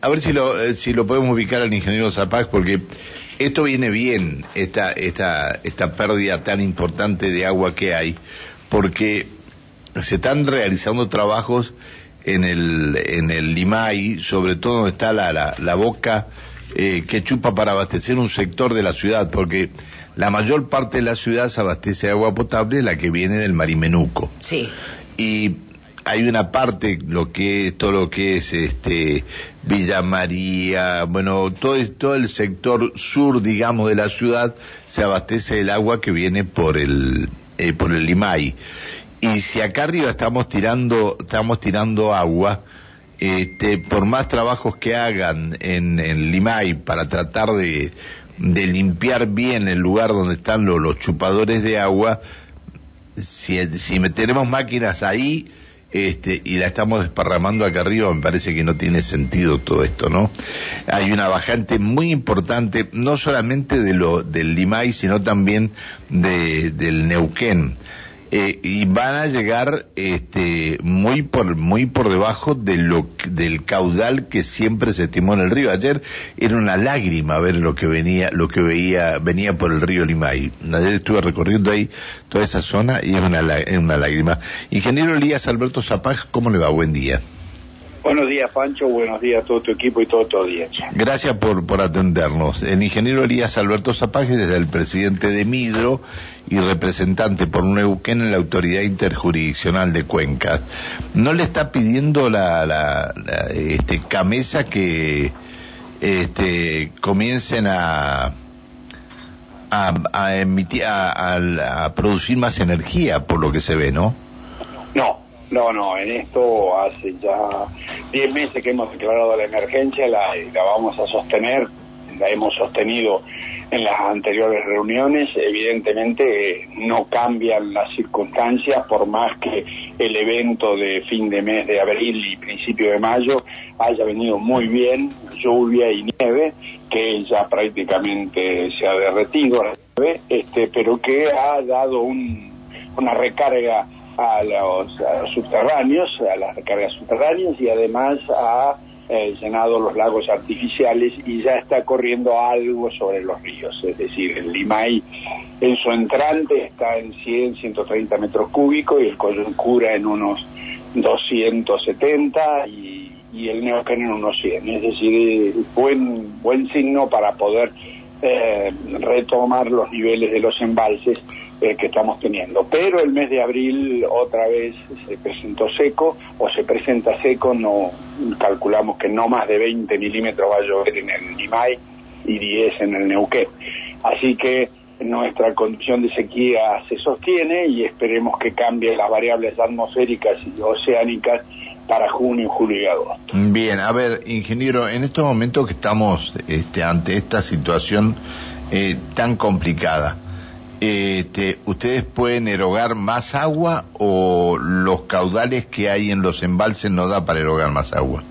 a ver si lo, eh, si lo podemos ubicar al ingeniero Zapag, porque esto viene bien, esta, esta, esta pérdida tan importante de agua que hay, porque se están realizando trabajos en el, en el Limay, sobre todo donde está la, la, la boca eh, que chupa para abastecer un sector de la ciudad, porque la mayor parte de la ciudad se abastece de agua potable, la que viene del Marimenuco. Sí. Y hay una parte, lo que es, todo lo que es este Villa María, bueno, todo, todo el sector sur, digamos, de la ciudad, se abastece del agua que viene por el, eh, por el Limay. Y si acá arriba estamos tirando, estamos tirando agua, este, por más trabajos que hagan en, en Limay para tratar de, de limpiar bien el lugar donde están lo- los chupadores de agua, si, si tenemos máquinas ahí este, y la estamos desparramando acá arriba, me parece que no tiene sentido todo esto, ¿no? Hay una bajante muy importante, no solamente de lo, del Limay, sino también de, del Neuquén. Eh, y van a llegar este muy por muy por debajo de lo del caudal que siempre se estimó en el río. Ayer era una lágrima ver lo que venía lo que veía venía por el río Limay. Ayer estuve recorriendo ahí toda esa zona y es una una lágrima. Ingeniero Elías Alberto Zapag cómo le va buen día Buenos días, Pancho. Buenos días a todo tu equipo y todo tu audiencia. Gracias por, por atendernos. El ingeniero Elías Alberto Zapage es el presidente de Midro y representante por Neuquén en la Autoridad Interjurisdiccional de Cuencas. ¿No le está pidiendo la, la, la, este, Camesa que este, comiencen a, a, a emitir, a producir más energía, por lo que se ve, ¿no? No, no, no. En esto hace ya 10 meses que hemos declarado la emergencia, la, la vamos a sostener, la hemos sostenido en las anteriores reuniones. Evidentemente eh, no cambian las circunstancias por más que el evento de fin de mes de abril y principio de mayo haya venido muy bien, lluvia y nieve, que ya prácticamente se ha derretido, la nieve, este, pero que ha dado un- una recarga a los, subterráneos, a las recargas subterráneas y además ha eh, llenado los lagos artificiales y ya está corriendo algo sobre los ríos. Es decir, el Limay en su entrante está en 100, 130 metros cúbicos y el Coyuncura en unos 270 y, y el Neuquén en unos 100. Es decir, buen, buen signo para poder eh, retomar los niveles de los embalses eh, que estamos teniendo. Pero el mes de abril otra vez se presentó seco o se presenta seco, no calculamos que no más de 20 milímetros va a llover en el Limay y 10 en el Neuquén. Así que nuestra condición de sequía se sostiene y esperemos que cambien las variables atmosféricas y oceánicas para junio, julio y agosto. Bien, a ver, ingeniero, en estos momentos que estamos este, ante esta situación eh, tan complicada, este, ¿ustedes pueden erogar más agua o los caudales que hay en los embalses no da para erogar más agua?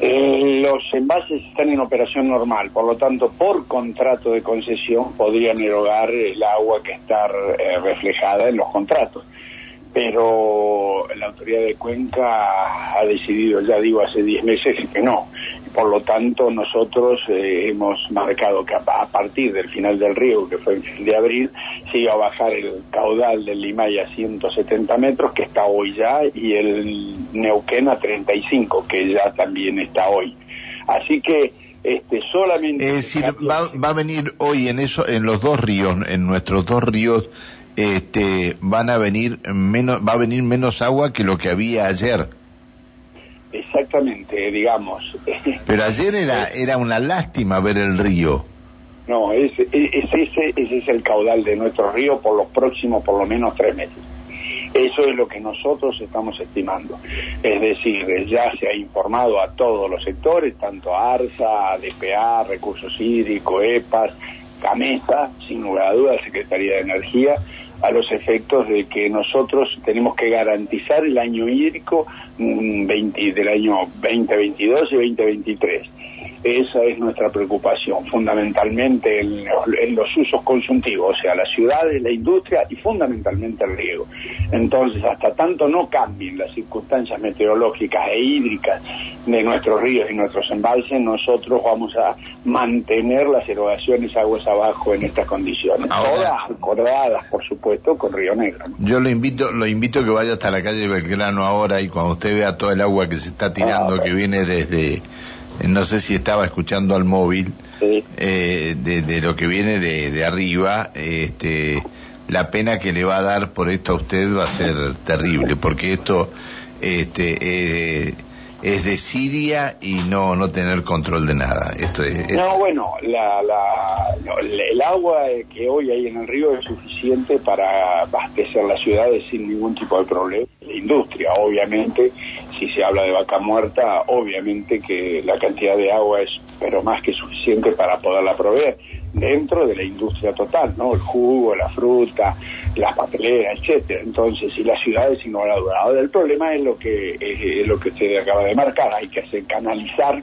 Eh, los envases están en operación normal, por lo tanto, por contrato de concesión podrían erogar el agua que está eh, reflejada en los contratos. Pero la autoridad de Cuenca ha decidido, ya digo, hace 10 meses que no. Por lo tanto, nosotros eh, hemos marcado que a, partir del final del río, que fue el fin de abril, se iba a bajar el caudal del Limay a 170 metros, que está hoy ya, y el Neuquén a 35, que ya también está hoy. Así que este solamente Es decir, va, va a venir hoy en eso, en los dos ríos, en nuestros dos ríos, este, van a venir menos, va a venir menos agua que lo que había ayer. Exactamente, digamos. Pero ayer era, era una lástima ver el río. No, es, es- es ese, ese es el caudal de nuestro río por los próximos por lo menos tres meses. Eso es lo que nosotros estamos estimando. Es decir, ya se ha informado a todos los sectores, tanto a ARSA, DPA, Recursos Hídricos, EPAS, CAMESA, sin lugar a dudas, Secretaría de Energía, a los efectos de que nosotros tenemos que garantizar el año hídrico mm, 20 del año 2022 y 2023. Esa es nuestra preocupación, fundamentalmente en, los usos consultivos, o sea, las ciudades, la industria y fundamentalmente el riego. Entonces, hasta tanto no cambien las circunstancias meteorológicas e hídricas de nuestros ríos y nuestros embalses, nosotros vamos a mantener las erogaciones aguas abajo en estas condiciones. Todas acordadas, por supuesto, con Río Negro. Yo lo invito, lo invito a que vaya hasta la calle Belgrano ahora y cuando usted vea todo el agua que se está tirando, ah, que viene desde no sé si estaba escuchando al móvil, eh, de, lo que viene de, arriba, este, la pena que le va a dar por esto a usted va a ser terrible, porque esto este, eh, es de Siria y no no tener control de nada. Esto es, No, bueno, la, la, el agua que hoy hay en el río es suficiente para abastecer las ciudades sin ningún tipo de problema. La industria, obviamente, si se habla de vaca muerta, obviamente que la cantidad de agua es pero más que suficiente para poderla proveer dentro de la industria total, ¿no? El jugo, la fruta, las papeleras, etcétera. Entonces, si las ciudades sin lugar a el problema es lo que es, lo que usted acaba de marcar, hay que hacer canalizar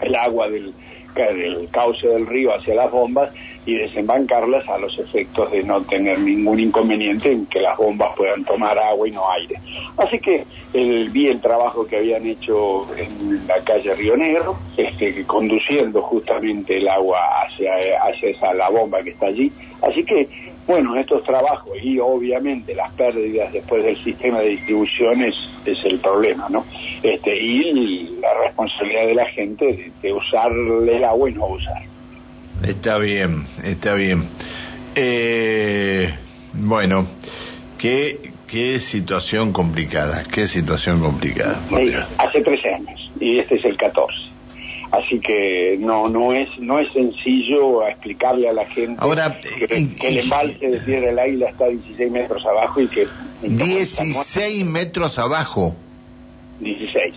el agua del, del cauce del río hacia las bombas y desembancarlas a los efectos de no tener ningún inconveniente en que las bombas puedan tomar agua y no aire. Así que el, vi el trabajo que habían hecho en la calle Río Negro, este, conduciendo justamente el agua hacia, hacia esa, la bomba que está allí. Así que bueno, estos trabajos y obviamente las pérdidas después del sistema de distribución es, el problema, ¿no? Este, y la responsabilidad de la gente de, de usar el agua y no usar. Está bien, está bien. Eh, bueno, qué, qué situación complicada, qué situación complicada. hace 13 años y este es el 14 así que no no es no es sencillo explicarle a la gente Ahora, que, eh, el embalse de Tierra del Águila está 16 metros abajo y que 16 metros abajo 16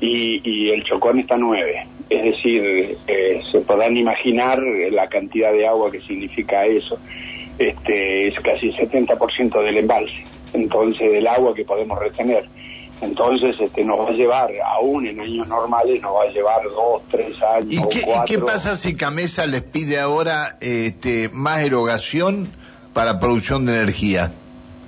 y, y el Chocón está 9 es decir eh, se podrán imaginar la cantidad de agua que significa eso. Este es casi el 70% del embalse entonces del agua que podemos retener. Entonces este, nos va a llevar, aún en años normales, nos va a llevar dos, tres años. ¿Y qué, qué pasa si Camesa les pide ahora este, más erogación para producción de energía?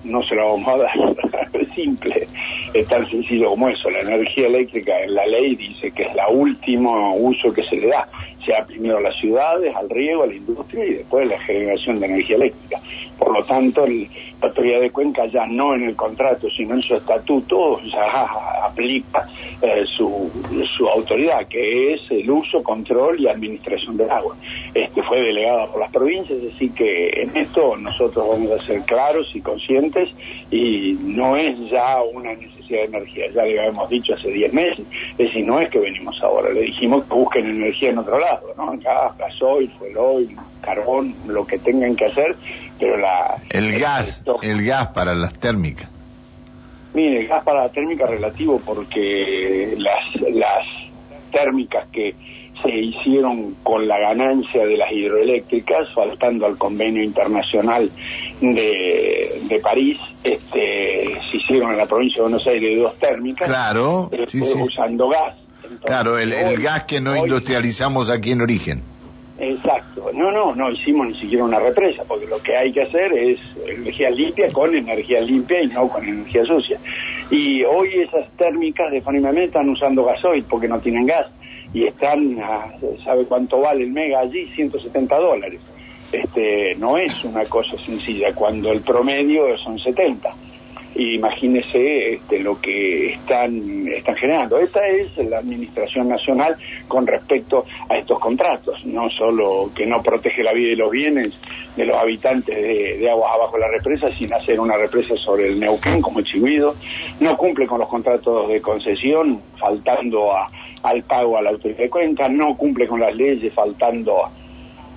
No se lo vamos a dar, simple, es tan sencillo como eso. La energía eléctrica en la ley dice que es el último uso que se le da sea primero a las ciudades, al riego, a la industria y después la generación de energía eléctrica. Por lo tanto, la autoridad de Cuenca ya no en el contrato, sino en su estatuto, ya aplica eh, su, su autoridad, que es el uso, control y administración del agua. Este fue delegada por las provincias, así que en esto nosotros vamos a ser claros y conscientes y no es ya una necesidad de energía, ya le habíamos dicho hace 10 meses, es decir, no es que venimos ahora, le dijimos que busquen energía en otro lado, ¿no? Gas, gasoil, fueloil, carbón, lo que tengan que hacer, pero la... El gas, el gas para las térmicas. Mire, el gas para la térmica es relativo porque las, las térmicas que se hicieron con la ganancia de las hidroeléctricas, faltando al convenio internacional de, de París, este, se hicieron en la provincia de Buenos Aires dos térmicas, claro, usando gas. claro, el, gas que no industrializamos aquí en origen. Exacto, no, no, no hicimos ni siquiera una represa, porque lo que hay que hacer es energía limpia con energía limpia y no con energía sucia. Y hoy esas térmicas de Fanimame están usando gasoil porque no tienen gas y están, ¿sabe cuánto vale el mega allí? 170 dólares. Este, no es una cosa sencilla, cuando el promedio son 70. imagínese este, lo que están, generando. Esta es la Administración Nacional con respecto a estos contratos, no solo que no protege la vida y los bienes de los habitantes de, aguas abajo de la represa, sin hacer una represa sobre el Neuquén como Chihuido, no cumple con los contratos de concesión, faltando a al pago a la autoridad de cuenca, no cumple con las leyes faltando a,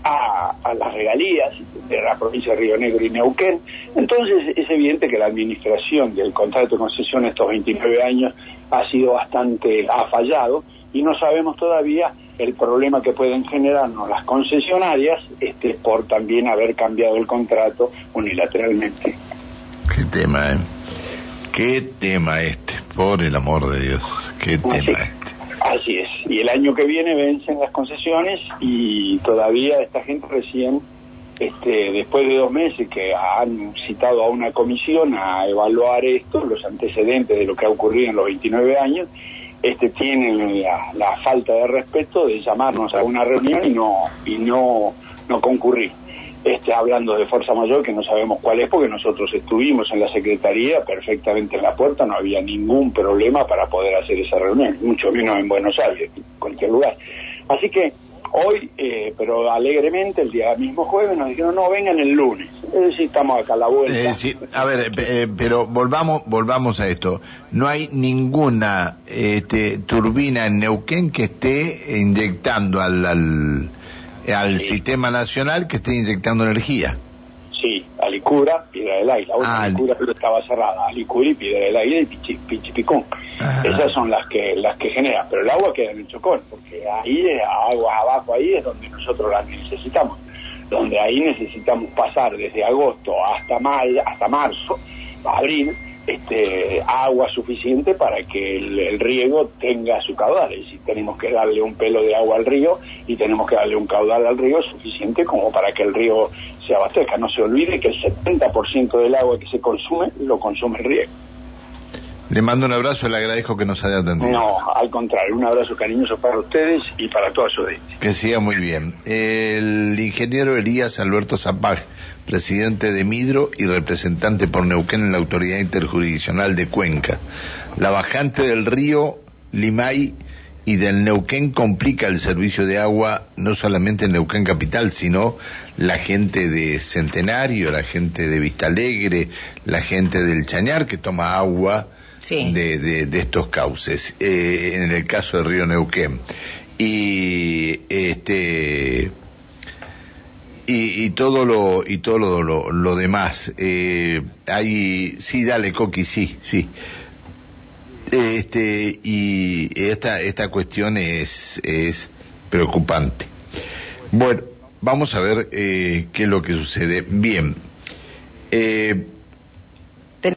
las regalías de la provincia de Río Negro y Neuquén. Entonces es evidente que la administración del contrato de concesión estos 29 años ha sido bastante, ha fallado y no sabemos todavía el problema que pueden generarnos las concesionarias este, por también haber cambiado el contrato unilateralmente. Qué tema, ¿eh? Qué tema este, por el amor de Dios, qué tema este. Así es. Y el año que viene vencen las concesiones y todavía esta gente recién, este, después de dos meses que han citado a una comisión a evaluar esto, los antecedentes de lo que ha ocurrido en los 29 años, este, tienen la, falta de respeto de llamarnos a una reunión y no, y no, no concurrir este, hablando de fuerza mayor que no sabemos cuál es porque nosotros estuvimos en la Secretaría perfectamente en la puerta, no había ningún problema para poder hacer esa reunión, mucho menos en Buenos Aires, en cualquier lugar. Así que hoy, eh, pero alegremente, el día mismo jueves nos dijeron, no, vengan el lunes. Es decir, estamos acá a la vuelta. a ver, eh, pero volvamos volvamos a esto. No hay ninguna este, turbina en Neuquén que esté inyectando al al sistema nacional que esté inyectando energía. Sí, Alicura, Piedra del Aire. La otra ah, Alicura estaba cerrada. Alicura y Piedra del Aire y Pichipicón. Esas son las que las que generan. Pero el agua queda en el Chocón, porque ahí, agua abajo ahí es donde nosotros la necesitamos. Donde ahí necesitamos pasar desde agosto hasta mayo, hasta marzo, abril, este, agua suficiente para que el, riego tenga su caudal. Y si tenemos que darle un pelo de agua al río y tenemos que darle un caudal al río suficiente como para que el río se abastezca. No se olvide que el 70% del agua que se consume lo consume el riego. Le mando un abrazo, le agradezco que nos haya atendido. No, al contrario, un abrazo cariñoso para ustedes y para toda su audiencia. Que siga muy bien. El ingeniero Elías Alberto Zapag, presidente de Midro y representante por Neuquén en la Autoridad Interjurisdiccional de Cuenca. La bajante del río Limay y del Neuquén complica el servicio de agua no solamente en Neuquén Capital, sino la gente de Centenario, la gente de Vista Alegre, la gente del Chañar que toma agua de, de, estos cauces, eh, en el caso del río Neuquén. Y este y, todo lo y todo lo, lo, demás. Eh, hay sí dale coqui sí sí este y esta esta cuestión es es preocupante. Bueno vamos a ver eh, qué es lo que sucede. Bien eh,